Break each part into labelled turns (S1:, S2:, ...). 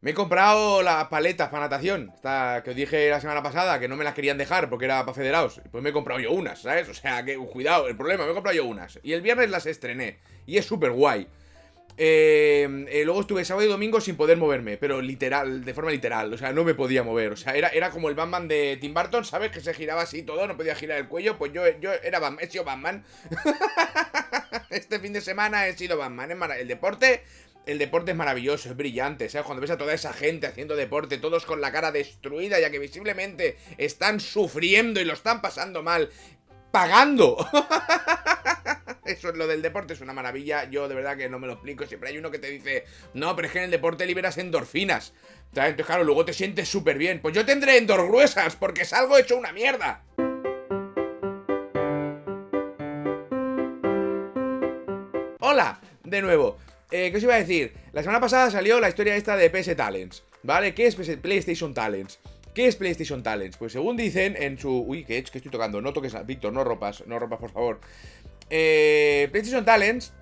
S1: Me he comprado las paletas para natación. Esta que os dije la semana pasada que no me las querían dejar porque era para federados. Pues me he comprado yo unas, ¿sabes? O sea, cuidado, el problema, me he comprado yo unas. Y el viernes las estrené. Y es súper guay. Eh, eh, luego estuve sábado y domingo sin poder moverme, pero literal, de forma literal. O sea, no me podía mover. O sea, era, era como el Batman de Tim Burton, ¿sabes? Que se giraba así todo, no podía girar el cuello. Pues yo, yo era Batman, he sido Batman. este fin de semana he sido Batman. el deporte el deporte es maravilloso, es brillante, ¿sabes? Cuando ves a toda esa gente haciendo deporte, todos con la cara destruida, ya que visiblemente están sufriendo y lo están pasando mal, pagando. Eso es lo del deporte, es una maravilla. Yo de verdad que no me lo explico. Siempre hay uno que te dice, no, pero es que en el deporte liberas endorfinas. Entonces, claro, luego te sientes súper bien. Pues yo tendré endor gruesas porque salgo hecho una mierda. Hola, de nuevo. Eh, ¿Qué os iba a decir? La semana pasada salió la historia esta de PS Talents, ¿vale? ¿Qué es PlayStation Talents? ¿Qué es PlayStation Talents? Pues según dicen en su... Uy, ¿qué es? que estoy tocando? No toques... Víctor, no ropas, no ropas, por favor. Eh, PlayStation Talents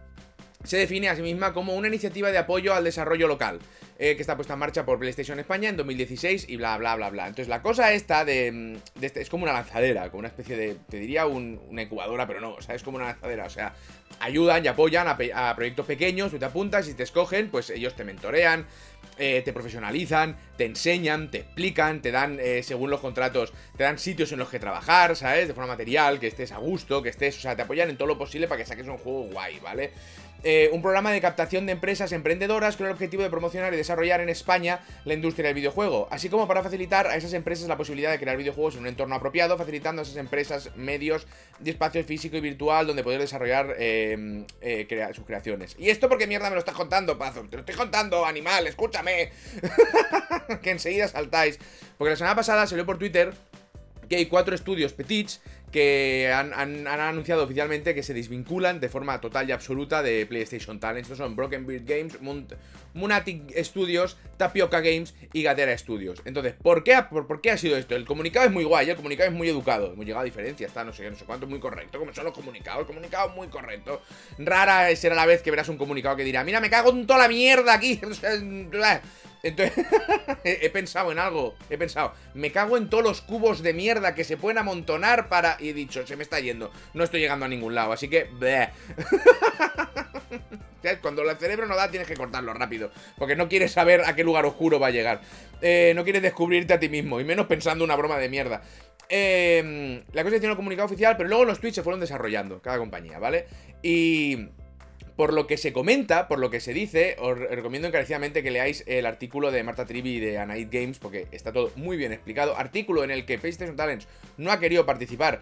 S1: se define a sí misma como una iniciativa de apoyo al desarrollo local. Eh, que está puesta en marcha por PlayStation España en 2016 y bla, bla, bla, bla. Entonces la cosa esta de, de este, es como una lanzadera, como una especie de, te diría una incubadora, pero no, o sea, es como una lanzadera, o sea, ayudan y apoyan a, proyectos pequeños, tú te apuntas y te escogen, pues ellos te mentorean, eh, te profesionalizan, te enseñan, te explican, te dan, eh, según los contratos, te dan sitios en los que trabajar, ¿sabes? De forma material, que estés a gusto, que estés, o sea, te apoyan en todo lo posible para que saques un juego guay, ¿vale? Eh, un programa de captación de empresas emprendedoras con el objetivo de promocionar y desarrollar en España la industria del videojuego, así como para facilitar a esas empresas la posibilidad de crear videojuegos en un entorno apropiado, facilitando a esas empresas medios de espacio físico y virtual donde poder desarrollar eh, eh, sus creaciones. Y esto porque mierda me lo estás contando, Pazo, te lo estoy contando, animal, escúchame, que enseguida saltáis, porque la semana pasada salió por Twitter que hay cuatro estudios petits que han, anunciado oficialmente que se desvinculan de forma total y absoluta de PlayStation Talent. Estos son Broken Beard Games, Munatic Studios, Tapioca Games y Gatera Studios. Entonces, ¿por qué, ha sido esto? El comunicado es muy guay, el comunicado es muy educado. Hemos llegado a diferencia, está no sé, no sé cuánto, muy correcto. Como son los comunicados, el comunicado muy correcto. Rara será la vez que verás un comunicado que dirá, mira, me cago en toda la mierda aquí. Entonces, he, pensado en algo, he pensado, me cago en todos los cubos de mierda que se pueden amontonar para... Y he dicho, se me está yendo, no estoy llegando a ningún lado, así que... Cuando el cerebro no da, tienes que cortarlo rápido, porque no quieres saber a qué lugar oscuro va a llegar. Eh, no quieres descubrirte a ti mismo, y menos pensando una broma de mierda. Eh, la cosa tiene un comunicado oficial, pero luego los tweets se fueron desarrollando, cada compañía, ¿vale? Y por lo que se comenta, por lo que se dice, os recomiendo encarecidamente que leáis el artículo de Marta Trivi de Anait Games, porque está todo muy bien explicado. Artículo en el que PlayStation Talents no ha querido participar,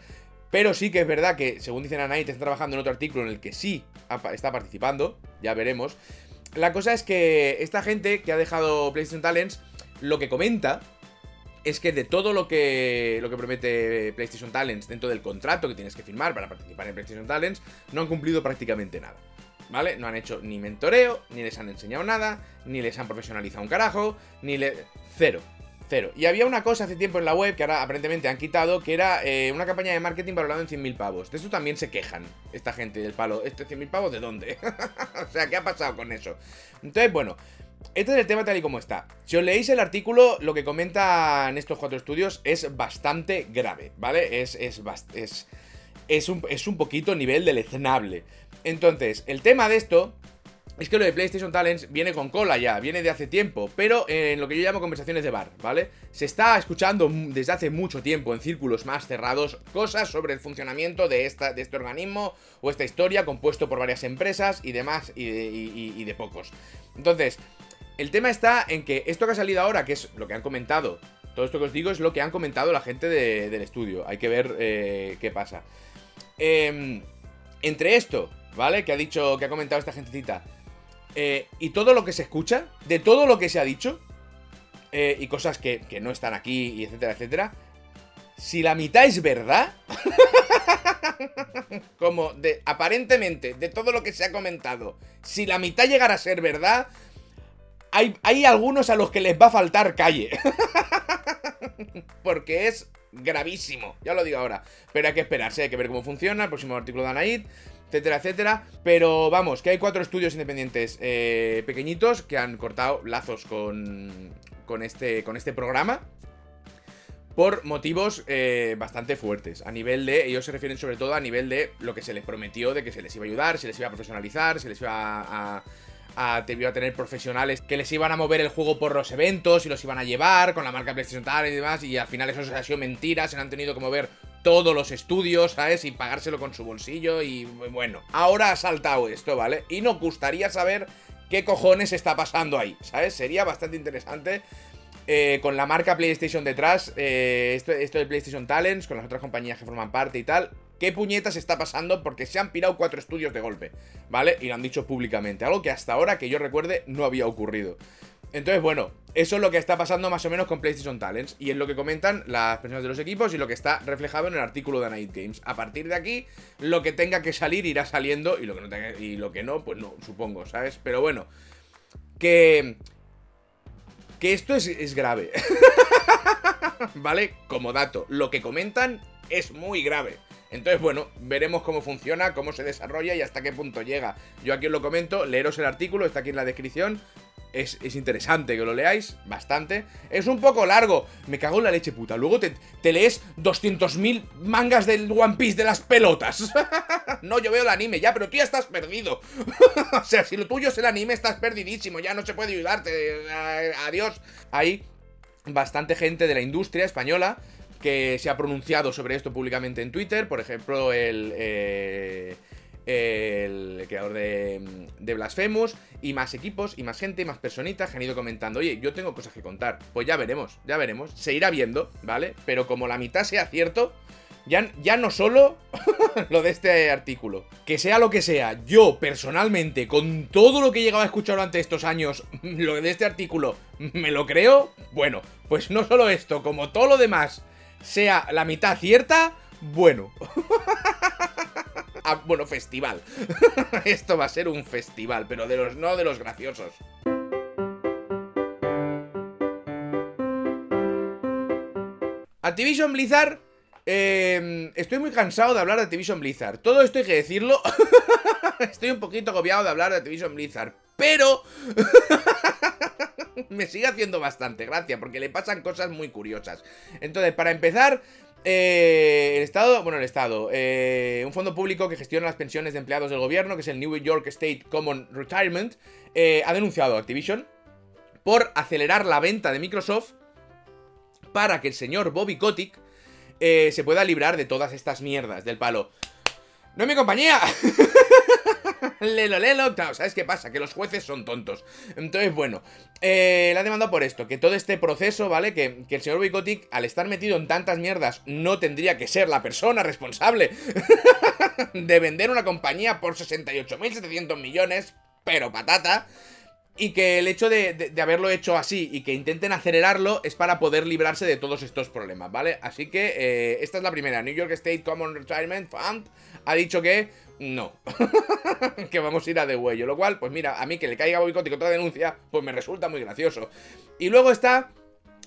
S1: pero sí que es verdad que, según dicen Anait, está trabajando en otro artículo en el que sí está participando, ya veremos. La cosa es que esta gente que ha dejado PlayStation Talents, lo que comenta es que de todo lo que, lo que promete PlayStation Talents dentro del contrato que tienes que firmar para participar en PlayStation Talents, no han cumplido prácticamente nada. ¿Vale? No han hecho ni mentoreo, ni les han enseñado nada, ni les han profesionalizado un carajo, ni le... Cero. Cero. Y había una cosa hace tiempo en la web que ahora aparentemente han quitado, que era eh, una campaña de marketing valorada en 100.000 pavos. De eso también se quejan esta gente del palo. ¿Este 100.000 pavos de dónde? o sea, ¿qué ha pasado con eso? Entonces, bueno, este es el tema tal y como está. Si os leéis el artículo, lo que comentan estos cuatro estudios es bastante grave, ¿vale? Es, es, es, es, un, es un poquito nivel deleznable. Entonces, el tema de esto es que lo de PlayStation Talents viene con cola ya, viene de hace tiempo, pero en lo que yo llamo conversaciones de bar, ¿vale? Se está escuchando desde hace mucho tiempo en círculos más cerrados cosas sobre el funcionamiento de, esta, de este organismo o esta historia compuesto por varias empresas y demás y de, pocos. Entonces, el tema está en que esto que ha salido ahora, que es lo que han comentado, todo esto que os digo es lo que han comentado la gente del estudio, hay que ver eh, qué pasa. Em, entre esto ¿vale? Que ha dicho, que ha comentado esta gentecita. Eh, y todo lo que se escucha, de todo lo que se ha dicho, eh, y cosas que, que, no están aquí, y etcétera, etcétera. Si la mitad es verdad, como de aparentemente de todo lo que se ha comentado, si la mitad llegara a ser verdad, hay, hay algunos a los que les va a faltar calle. Porque es gravísimo, ya lo digo ahora. Pero hay que esperarse, hay que ver cómo funciona el próximo artículo de Anaid etcétera, etcétera. Pero vamos, que hay cuatro estudios independientes eh, pequeñitos que han cortado lazos con, con, este, con este programa por motivos eh, bastante fuertes. A nivel de. Ellos se refieren sobre todo a nivel de lo que se les prometió, de que se les iba a ayudar, se les iba a profesionalizar, se les iba a. a, a, tener profesionales que les iban a mover el juego por los eventos y los iban a llevar con la marca PlayStation Tal y demás. Y al final eso ha sido mentira, se han tenido que mover todos los estudios, ¿sabes? Y pagárselo con su bolsillo. Y bueno, ahora ha saltado esto, ¿vale? Y nos gustaría saber qué cojones está pasando ahí, ¿sabes? Sería bastante interesante eh, con la marca PlayStation detrás, eh, esto, esto de PlayStation Talents, con las otras compañías que forman parte y tal, ¿qué puñetas está pasando? Porque se han pirado cuatro estudios de golpe, ¿vale? Y lo han dicho públicamente, algo que hasta ahora, que yo recuerde, no había ocurrido. Entonces, bueno, eso es lo que está pasando más o menos con PlayStation Talents y es lo que comentan las personas de los equipos y lo que está reflejado en el artículo de Night Games. A partir de aquí, lo que tenga que salir irá saliendo y lo que no, tenga, y lo que no pues no, supongo, ¿sabes? Pero bueno, que que esto es, grave. ¿Vale? Como dato, lo que comentan es muy grave. Entonces, bueno, veremos cómo funciona, cómo se desarrolla y hasta qué punto llega. Yo aquí os lo comento, leeros el artículo, está aquí en la descripción. Es, interesante que lo leáis, bastante. Es un poco largo, me cago en la leche puta. Luego te, te lees 200.000 mangas del One Piece de las pelotas. no, yo veo el anime, ya, pero tú ya estás perdido. o sea, si lo tuyo es el anime, estás perdidísimo, ya no se puede ayudarte. Adiós. Hay bastante gente de la industria española que se ha pronunciado sobre esto públicamente en Twitter. Por ejemplo, el... Eh, el creador de, de, Blasphemous, y más equipos, y más gente, y más personitas que han ido comentando, oye, yo tengo cosas que contar. Pues ya veremos, ya veremos, se irá viendo, ¿vale? Pero como la mitad sea cierto, ya, ya no solo lo de este artículo, que sea lo que sea, yo personalmente, con todo lo que he llegado a escuchar durante estos años, lo de este artículo, me lo creo, bueno, pues no solo esto, como todo lo demás sea la mitad cierta, bueno. ah, bueno, festival. esto va a ser un festival, pero de los no de los graciosos. Activision Blizzard eh, estoy muy cansado de hablar de Activision Blizzard. Todo esto hay que decirlo. estoy un poquito agobiado de hablar de Activision Blizzard. Pero... me sigue haciendo bastante gracia porque le pasan cosas muy curiosas. Entonces, para empezar... Eh, el Estado, bueno, el Estado, eh, un fondo público que gestiona las pensiones de empleados del gobierno, que es el New York State Common Retirement, eh, ha denunciado a Activision por acelerar la venta de Microsoft para que el señor Bobby Kotick eh, se pueda librar de todas estas mierdas del palo. ¡No es mi compañía! lelo, lelo. Claro, ¿sabes qué pasa? Que los jueces son tontos. Entonces, bueno, eh, la ha demandado por esto, que todo este proceso, ¿vale? Que, el señor Boicotic, al estar metido en tantas mierdas, no tendría que ser la persona responsable de vender una compañía por 68.700 millones, pero patata. Y que el hecho de, haberlo hecho así y que intenten acelerarlo es para poder librarse de todos estos problemas, ¿vale? Así que eh, esta es la primera. New York State Common Retirement Fund ha dicho que no. que vamos a ir a de huello. Lo cual, pues mira, a mí que le caiga boicot otra denuncia, pues me resulta muy gracioso. Y luego está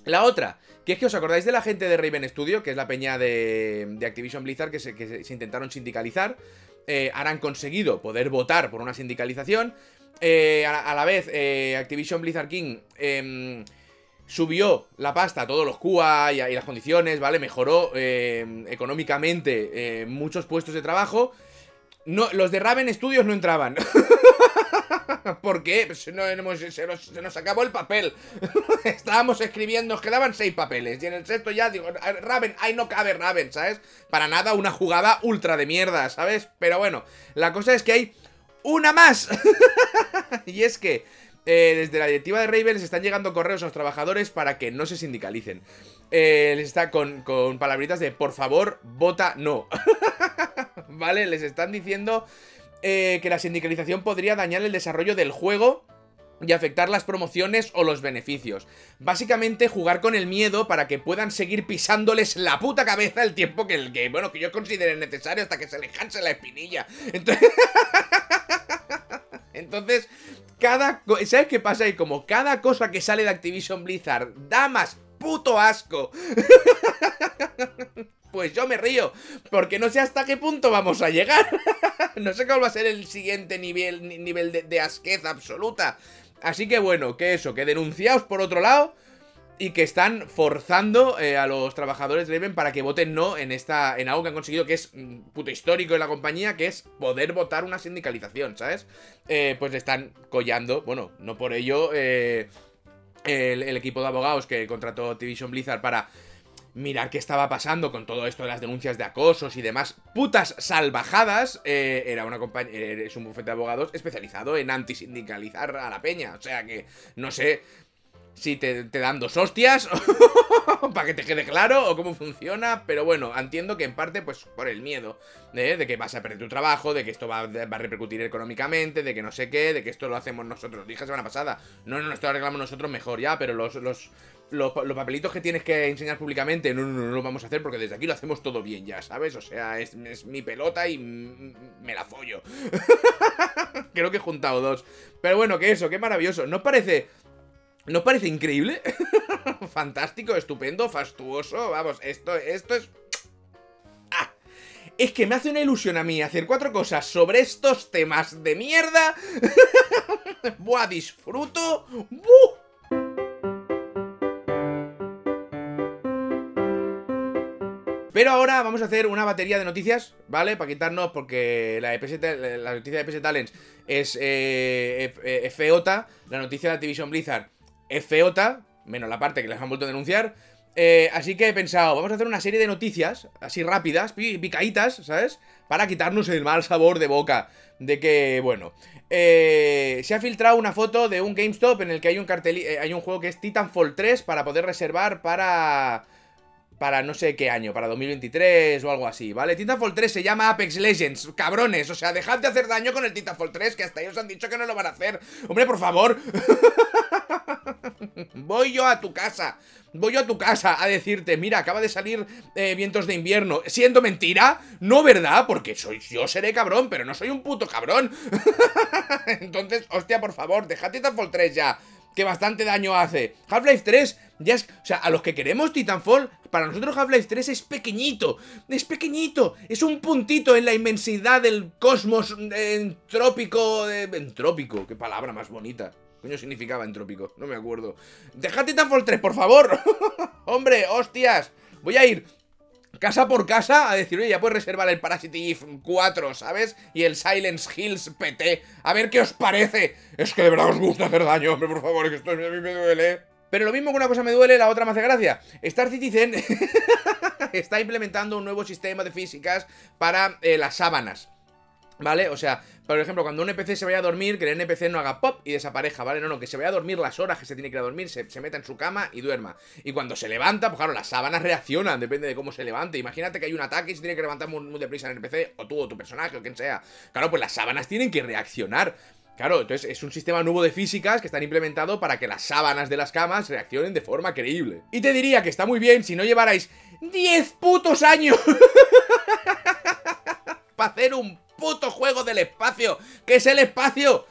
S1: la otra, que es que os acordáis de la gente de Raven Studio, que es la peña de, Activision Blizzard, que se, intentaron sindicalizar. Eh, han conseguido poder votar por una sindicalización. Eh, a, la vez, eh, Activision Blizzard King em, subió la pasta a todos los QA y, las condiciones, ¿vale? Mejoró em, económicamente muchos puestos de trabajo. No, los de Raven Studios no entraban. ¿Por qué? Pues se, nos, acabó el papel. Estábamos escribiendo, nos quedaban seis papeles. Y en el sexto ya digo, Raven, ahí no cabe Raven, ¿sabes? Para nada una jugada ultra de mierda, ¿sabes? Pero bueno, la cosa es que hay una más. y es que eh, desde la directiva de Raven les están llegando correos a los trabajadores para que no se sindicalicen. Eh, les está con, con palabritas de por favor, vota no. ¿Vale? Les están diciendo eh, que la sindicalización podría dañar el desarrollo del juego y afectar las promociones o los beneficios. Básicamente jugar con el miedo para que puedan seguir pisándoles la puta cabeza el tiempo que el que, bueno, que yo considere necesario hasta que se le canse la espinilla. Entonces... Entonces, cada... ¿Sabes qué pasa? Y como cada cosa que sale de Activision Blizzard da más puto asco. Pues yo me río, porque no sé hasta qué punto vamos a llegar. no sé cuál va a ser el siguiente nivel, nivel de, asqueza absoluta. Así que bueno, que eso, que denunciaos por otro lado y que están forzando eh, a los trabajadores de Raven para que voten no en esta en algo que han conseguido que es mm, puto histórico en la compañía, que es poder votar una sindicalización, ¿sabes? Eh, pues están collando, bueno, no por ello eh, el, equipo de abogados que contrató Activision Blizzard para mirar qué estaba pasando con todo esto de las denuncias de acosos y demás putas salvajadas, eh, era una compañía, es un bufete de abogados especializado en antisindicalizar a la peña. O sea que, no sé si te, te dan dos hostias, para que te quede claro, o cómo funciona, pero bueno, entiendo que en parte, pues, por el miedo, ¿eh? de que vas a perder tu trabajo, de que esto va, va, a repercutir económicamente, de que no sé qué, de que esto lo hacemos nosotros. Dije semana pasada, no, no, esto lo arreglamos nosotros mejor ya, pero los, los, los, papelitos que tienes que enseñar públicamente, no, no, no, no lo vamos a hacer porque desde aquí lo hacemos todo bien ya, ¿sabes? O sea, es, es mi pelota y me la follo. Creo que he juntado dos. Pero bueno, que eso, qué maravilloso. ¿No parece ¿No parece increíble? Fantástico, estupendo, fastuoso. Vamos, esto, esto es... ¡Ah! Es que me hace una ilusión a mí hacer cuatro cosas sobre estos temas de mierda. Buah, disfruto. ¡Buh! Pero ahora vamos a hacer una batería de noticias, ¿vale? Para quitarnos, porque la, la noticia de PS Talents es eh, feota, la noticia de Activision Blizzard es menos la parte que les han vuelto a denunciar. Eh, así que he pensado, vamos a hacer una serie de noticias, así rápidas, picaditas, ¿sabes? Para quitarnos el mal sabor de boca. De que, bueno, eh, se ha filtrado una foto de un GameStop en el que hay un cartel, eh, hay un juego que es Titanfall 3 para poder reservar para para no sé qué año, para 2023 o algo así, ¿vale? Titanfall 3 se llama Apex Legends, cabrones, o sea, dejad de hacer daño con el Titanfall 3, que hasta ellos han dicho que no lo van a hacer. Hombre, por favor. voy yo a tu casa, voy yo a tu casa a decirte, mira, acaba de salir eh, Vientos de Invierno, siendo mentira, no verdad, porque soy, yo seré cabrón, pero no soy un puto cabrón. Entonces, hostia, por favor, deja Titanfall 3 ya que bastante daño hace. Half-Life 3 ya es... O sea, a los que queremos Titanfall, para nosotros Half-Life 3 es pequeñito. Es pequeñito. Es un puntito en la inmensidad del cosmos entrópico... Eh, entrópico, qué palabra más bonita. ¿Qué coño significaba entrópico? No me acuerdo. Dejad Titanfall 3, por favor. Hombre, hostias. Voy a ir casa por casa a decir, oye, ya puedes reservar el Parasite Eve 4, ¿sabes? Y el Silence Hills PT. A ver qué os parece. Es que de verdad os gusta hacer daño, hombre, por favor, que esto a mí me duele. Pero lo mismo que una cosa me duele, la otra me hace gracia. Star Citizen está implementando un nuevo sistema de físicas para eh, las sábanas. ¿Vale? O sea, por ejemplo, cuando un NPC se vaya a dormir, que el NPC no haga pop y desapareja, ¿vale? No, no, que se vaya a dormir las horas que se tiene que ir a dormir, se, se, meta en su cama y duerma. Y cuando se levanta, pues claro, las sábanas reaccionan, depende de cómo se levante. Imagínate que hay un ataque y se tiene que levantar muy, muy deprisa el NPC, o tú, o tu personaje, o quien sea. Claro, pues las sábanas tienen que reaccionar. Claro, entonces es un sistema nuevo de físicas que están implementado para que las sábanas de las camas reaccionen de forma creíble. Y te diría que está muy bien si no llevarais 10 putos años para hacer un puto juego del espacio. ¿Qué es el espacio?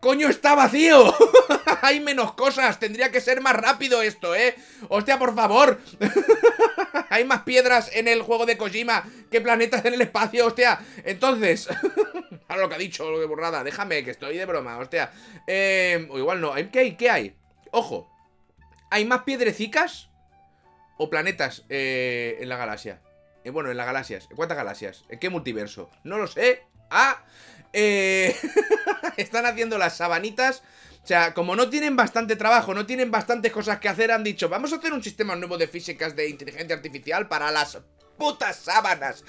S1: ¡Coño, está vacío! Hay menos cosas, tendría que ser más rápido esto, ¿eh? Hostia, por favor. Hay más piedras en el juego de Kojima que planetas en el espacio, hostia. Entonces, ahora lo que ha dicho, lo de burrada, déjame, que estoy de broma, hostia. Eh, o igual no, ¿qué hay? ¿Qué hay? Ojo, ¿hay más piedrecicas o planetas eh, en la galaxia? Eh, bueno, en las galaxias. ¿Cuántas galaxias? ¿En qué multiverso? No lo sé. Ah, eh... están haciendo las sabanitas. O sea, como no tienen bastante trabajo, no tienen bastantes cosas que hacer, han dicho, vamos a hacer un sistema nuevo de físicas de inteligencia artificial para las putas sábanas.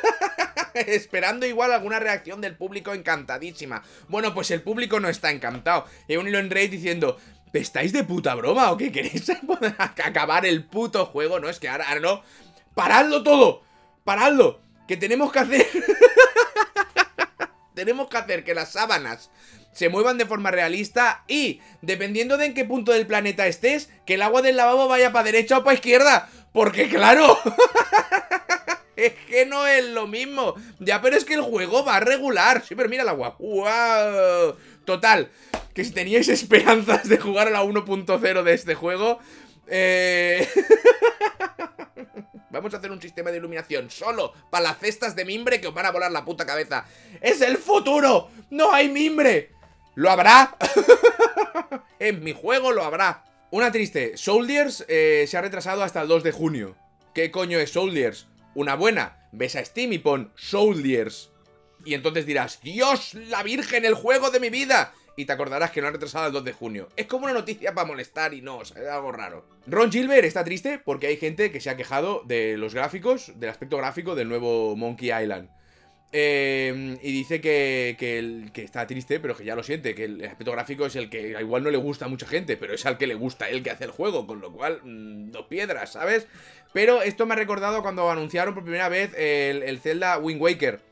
S1: Esperando igual alguna reacción del público encantadísima. Bueno, pues el público no está encantado. Hay un hilo en diciendo, ¿estáis de puta broma o qué queréis acabar el puto juego? No, es que ahora, ahora no. ¡Paradlo todo! ¡Paradlo! Que tenemos que hacer... tenemos que hacer que las sábanas se muevan de forma realista y, dependiendo de en qué punto del planeta estés, que el agua del lavabo vaya para derecha o para izquierda. Porque claro... es que no es lo mismo. Ya, pero es que el juego va a regular. Sí, pero mira el agua. ¡Wow! Total, que si teníais esperanzas de jugar a la 1.0 de este juego, Eh... Vamos a hacer un sistema de iluminación solo para las cestas de mimbre que os van a volar la puta cabeza. ¡Es el futuro! ¡No hay mimbre! ¿Lo habrá? en mi juego lo habrá. Una triste. Soldiers eh, se ha retrasado hasta el 2 de junio. ¿Qué coño es Soldiers? Una buena. Ves a Steam y pon Soldiers. Y entonces dirás, Dios, la Virgen, el juego de mi vida y te acordarás que lo han retrasado el 2 de junio. Es como una noticia para molestar y no, o sea, es algo raro. Ron Gilbert está triste porque hay gente que se ha quejado de los gráficos, del aspecto gráfico del nuevo Monkey Island. Eh, y dice que, que, está triste, pero que ya lo siente, que el aspecto gráfico es el que igual no le gusta a mucha gente, pero es al que le gusta el que hace el juego, con lo cual, mm, dos piedras, ¿sabes? Pero esto me ha recordado cuando anunciaron por primera vez el, el Zelda Wind Waker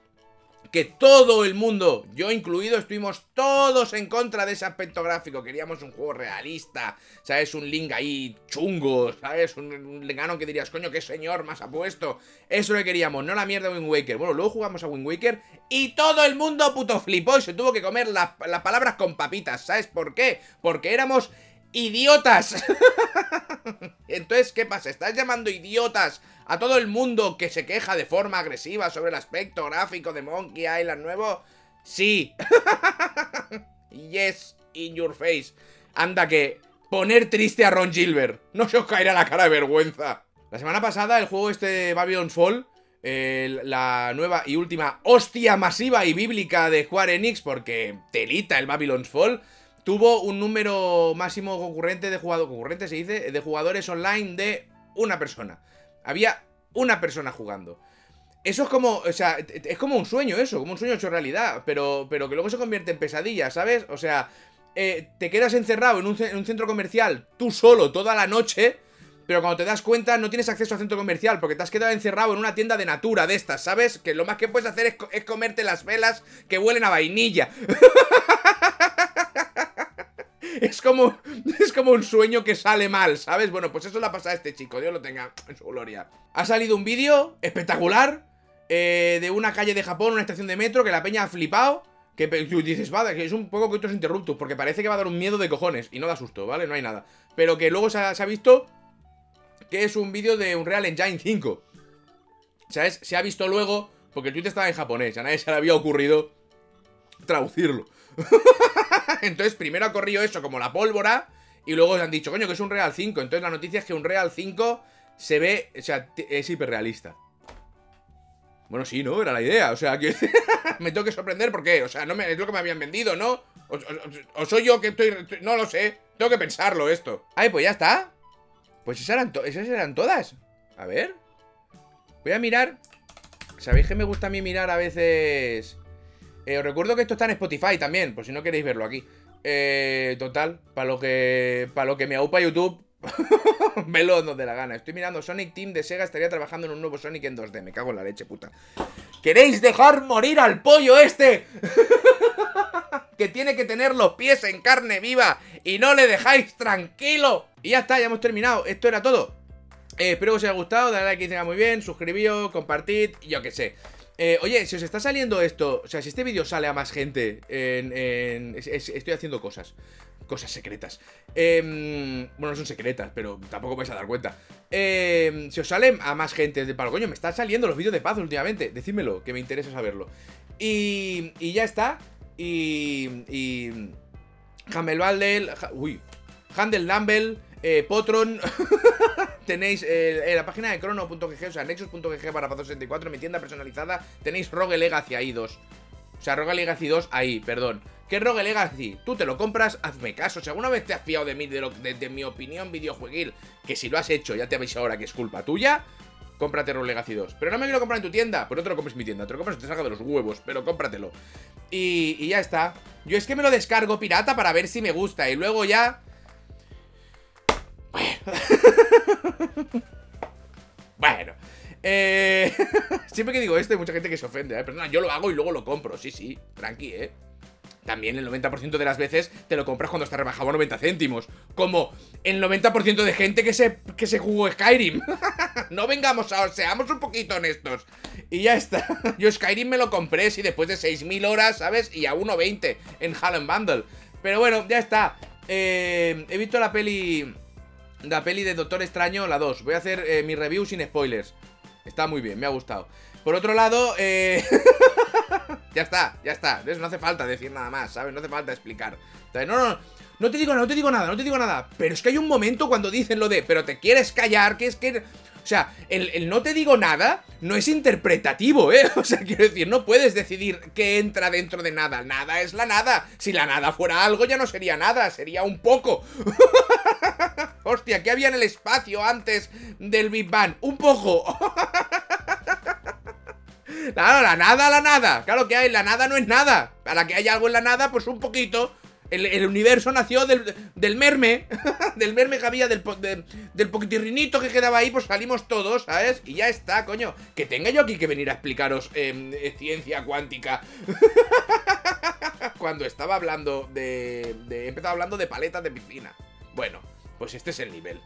S1: que todo el mundo, yo incluido, estuvimos todos en contra de ese aspecto gráfico. Queríamos un juego realista, ¿sabes? Un Link ahí chungo, ¿sabes? Un, un que dirías, coño, qué señor más apuesto. Eso lo queríamos, no la mierda de Wind Waker. Bueno, luego jugamos a Wind Waker y todo el mundo puto flipó y se tuvo que comer las palabras con papitas. ¿Sabes por qué? Porque éramos idiotas. Entonces, ¿qué pasa? ¿Estás llamando idiotas a todo el mundo que se queja de forma agresiva sobre el aspecto gráfico de Monkey Island nuevo? Sí. yes, in your face. Anda que poner triste a Ron Gilbert. No se os caerá la cara de vergüenza. La semana pasada el juego este Babylon's Fall la nueva y última hostia masiva y bíblica de Square Enix, porque telita el Babylon's Fall, tuvo un número máximo concurrente de jugadores, concurrente se dice, de jugadores online de una persona. Había una persona jugando. Eso es como, o sea, es como un sueño eso, como un sueño hecho realidad, pero, pero que luego se convierte en pesadilla, ¿sabes? O sea, eh, te quedas encerrado en un, centro comercial tú solo toda la noche, pero cuando te das cuenta no tienes acceso al centro comercial porque te has quedado encerrado en una tienda de natura de estas, ¿sabes? Que lo más que puedes hacer es, es comerte las velas que huelen a vainilla. es como, es como un sueño que sale mal, ¿sabes? Bueno, pues eso le ha pasado a este chico, Dios lo tenga en su gloria. Ha salido un vídeo espectacular eh, de una calle de Japón, una estación de metro, que la peña ha flipado. Que dices, va, que es un poco coitos interruptos, porque parece que va a dar un miedo de cojones. Y no da susto, ¿vale? No hay nada. Pero que luego se ha, visto que es un vídeo de un Real Engine 5. ¿Sabes? Se ha visto luego, porque el tweet estaba en japonés, a nadie se le había ocurrido traducirlo. Entonces primero ha corrido eso como la pólvora y luego han dicho, coño, que es un Real 5. Entonces la noticia es que un Real 5 se ve, o sea, es hiperrealista. Bueno, sí, ¿no? Era la idea. O sea, que me tengo que sorprender porque, o sea, no me, es lo que me habían vendido, ¿no? O, soy yo que estoy, No lo sé. Tengo que pensarlo esto. Ay, pues ya está. Pues esas eran, esas eran todas. A ver. Voy a mirar. ¿Sabéis que me gusta a mí mirar a veces eh, os recuerdo que esto está en Spotify también, por si no queréis verlo aquí. Eh, total, para lo que para lo que me aupa YouTube, velo donde la gana. Estoy mirando Sonic Team de Sega estaría trabajando en un nuevo Sonic en 2D. Me cago en la leche, puta. ¿Queréis dejar morir al pollo este? que tiene que tener los pies en carne viva y no le dejáis tranquilo. Y ya está, ya hemos terminado. Esto era todo. Eh, espero que os haya gustado, dale like que tenga muy bien, suscribíos, compartid, yo que sé. Eh, oye, si os está saliendo esto, o sea, si este vídeo sale a más gente en... estoy haciendo cosas. Cosas secretas. Em, bueno, no son secretas, pero tampoco vais a dar cuenta. Em, si os salen a más gente de palo, coño, me están saliendo los vídeos de paz últimamente. Decídmelo, que me interesa saberlo. Y, y ya está. Y... y Hamel. Uy. Handel Dumble... Eh, Potron, tenéis eh, la página de crono.gg, o sea, nexus.gg para 64, mi tienda personalizada, tenéis Rogue Legacy ahí 2. O sea, Rogue Legacy 2 ahí, perdón. ¿Qué Rogue Legacy? Tú te lo compras, hazme caso. Si alguna vez te has fiado de mí, de, mi opinión videojueguil, que si lo has hecho, ya te habéis ahora que es culpa tuya, cómprate Rogue Legacy 2. Pero no me quiero comprar en tu tienda, pues no te lo compres en mi tienda, te lo compras te salga de los huevos, pero cómpratelo. Y ya está. Yo es que me lo descargo pirata para ver si me gusta y luego ya bueno. Eh, siempre que digo esto hay mucha gente que se ofende, ¿eh? Perdona, yo lo hago y luego lo compro. Sí, sí, tranqui, ¿eh? También el 90% de las veces te lo compras cuando está rebajado a 90 céntimos. Como el 90% de gente que se, que se jugó Skyrim. no vengamos a... Seamos un poquito honestos. Y ya está. Yo Skyrim me lo compré, sí, después de 6.000 horas, ¿sabes? Y a 1.20 en Hallen Bundle. Pero bueno, ya está. Eh, he visto la peli la peli de Doctor Extraño, la 2. Voy a hacer eh, mi review sin spoilers. Está muy bien, me ha gustado. Por otro lado, eh... ya está, ya está. No hace falta decir nada más, ¿sabes? No hace falta explicar. No, no, no te digo nada, no te digo nada, no te digo nada. Pero es que hay un momento cuando dicen lo de, pero te quieres callar, que es que... O sea, el, no te digo nada no es interpretativo, ¿eh? O sea, quiero decir, no puedes decidir qué entra dentro de nada. Nada es la nada. Si la nada fuera algo, ya no sería nada, sería un poco. Hostia, ¿qué había en el espacio antes del Big Bang? Un poco. Claro, la nada, la nada. Claro que hay, la nada no es nada. Para que haya algo en la nada, pues un poquito. El, universo nació del, del merme, del merme que había, del, poquitirrinito que quedaba ahí, pues salimos todos, ¿sabes? Y ya está, coño. Que tenga yo aquí que venir a explicaros em, eh, ciencia cuántica. Cuando estaba hablando de, de... He empezado hablando de paletas de piscina. Bueno, pues este es el nivel.